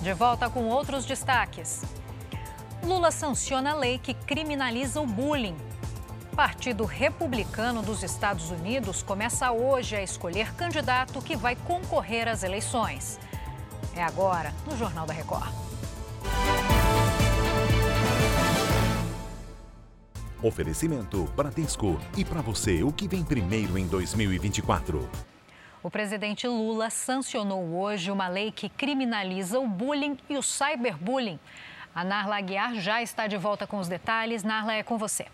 De volta com outros destaques. Lula sanciona a lei que criminaliza o bullying. Partido Republicano dos Estados Unidos começa hoje a escolher candidato que vai concorrer às eleições. É agora, no Jornal da Record. Oferecimento Bradesco. E para você, o que vem primeiro em 2024? O presidente Lula sancionou hoje uma lei que criminaliza o bullying e o cyberbullying. A Narla Aguiar já está de volta com os detalhes. Narla, é com você.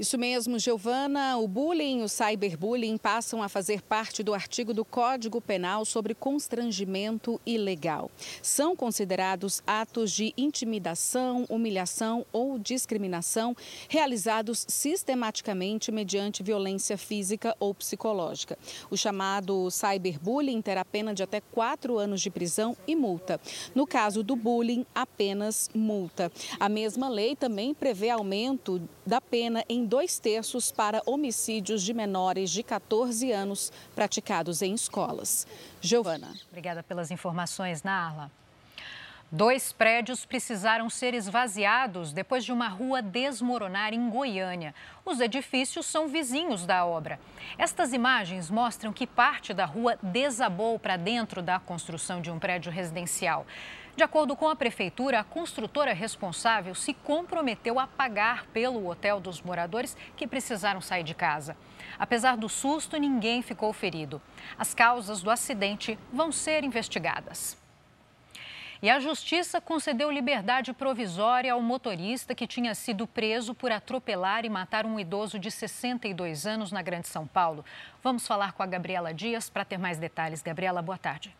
Isso mesmo, Giovana. O bullying e o cyberbullying passam a fazer parte do artigo do Código Penal sobre constrangimento ilegal. São considerados atos de intimidação, humilhação ou discriminação realizados sistematicamente mediante violência física ou psicológica. O chamado cyberbullying terá pena de até quatro anos de prisão e multa. No caso do bullying, apenas multa. A mesma lei também prevê aumento da pena em dois terços para homicídios de menores de 14 anos praticados em escolas. Giovana. Obrigada pelas informações, Narla. Dois prédios precisaram ser esvaziados depois de uma rua desmoronar em Goiânia. Os edifícios são vizinhos da obra. Estas imagens mostram que parte da rua desabou para dentro da construção de um prédio residencial. De acordo com a prefeitura, a construtora responsável se comprometeu a pagar pelo hotel dos moradores que precisaram sair de casa. Apesar do susto, ninguém ficou ferido. As causas do acidente vão ser investigadas. E a justiça concedeu liberdade provisória ao motorista que tinha sido preso por atropelar e matar um idoso de 62 anos na Grande São Paulo. Vamos falar com a Gabriela Dias para ter mais detalhes. Gabriela, boa tarde.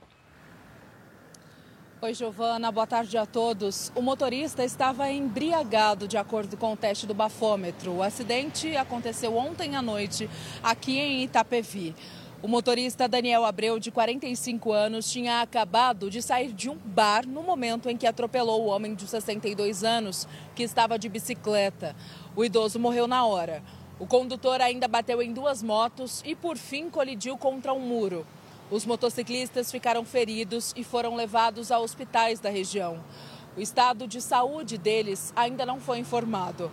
Oi, Giovana, boa tarde a todos. O motorista estava embriagado, de acordo com o teste do bafômetro. O acidente aconteceu ontem à noite, aqui em Itapevi. O motorista Daniel Abreu, de 45 anos, tinha acabado de sair de um bar no momento em que atropelou o homem de 62 anos, que estava de bicicleta. O idoso morreu na hora. O condutor ainda bateu em duas motos e, por fim, colidiu contra um muro. Os motociclistas ficaram feridos e foram levados a hospitais da região. O estado de saúde deles ainda não foi informado.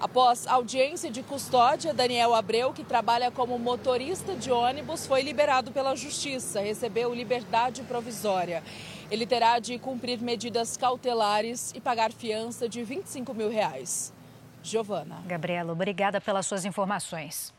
Após audiência de custódia, Daniel Abreu, que trabalha como motorista de ônibus, foi liberado pela Justiça, recebeu liberdade provisória. Ele terá de cumprir medidas cautelares e pagar fiança de 25 mil reais. Giovana. Gabriela, obrigada pelas suas informações.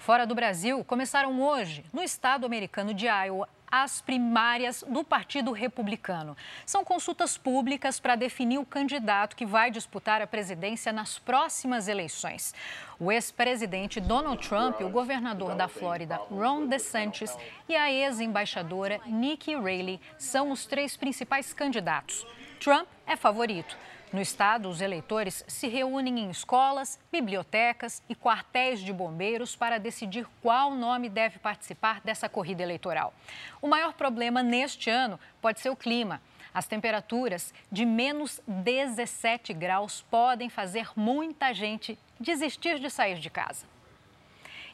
Fora do Brasil, começaram hoje, no estado americano de Iowa, as primárias do Partido Republicano. São consultas públicas para definir o candidato que vai disputar a presidência nas próximas eleições. O ex-presidente Donald Trump, o governador da Flórida, Ron DeSantis, e a ex-embaixadora Nikki Haley são os três principais candidatos. Trump é favorito. No estado, os eleitores se reúnem em escolas, bibliotecas e quartéis de bombeiros para decidir qual nome deve participar dessa corrida eleitoral. O maior problema neste ano pode ser o clima. As temperaturas de menos 17 graus podem fazer muita gente desistir de sair de casa.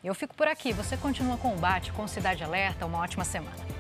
Eu fico por aqui. Você continua com o Bate com Cidade Alerta. Uma ótima semana.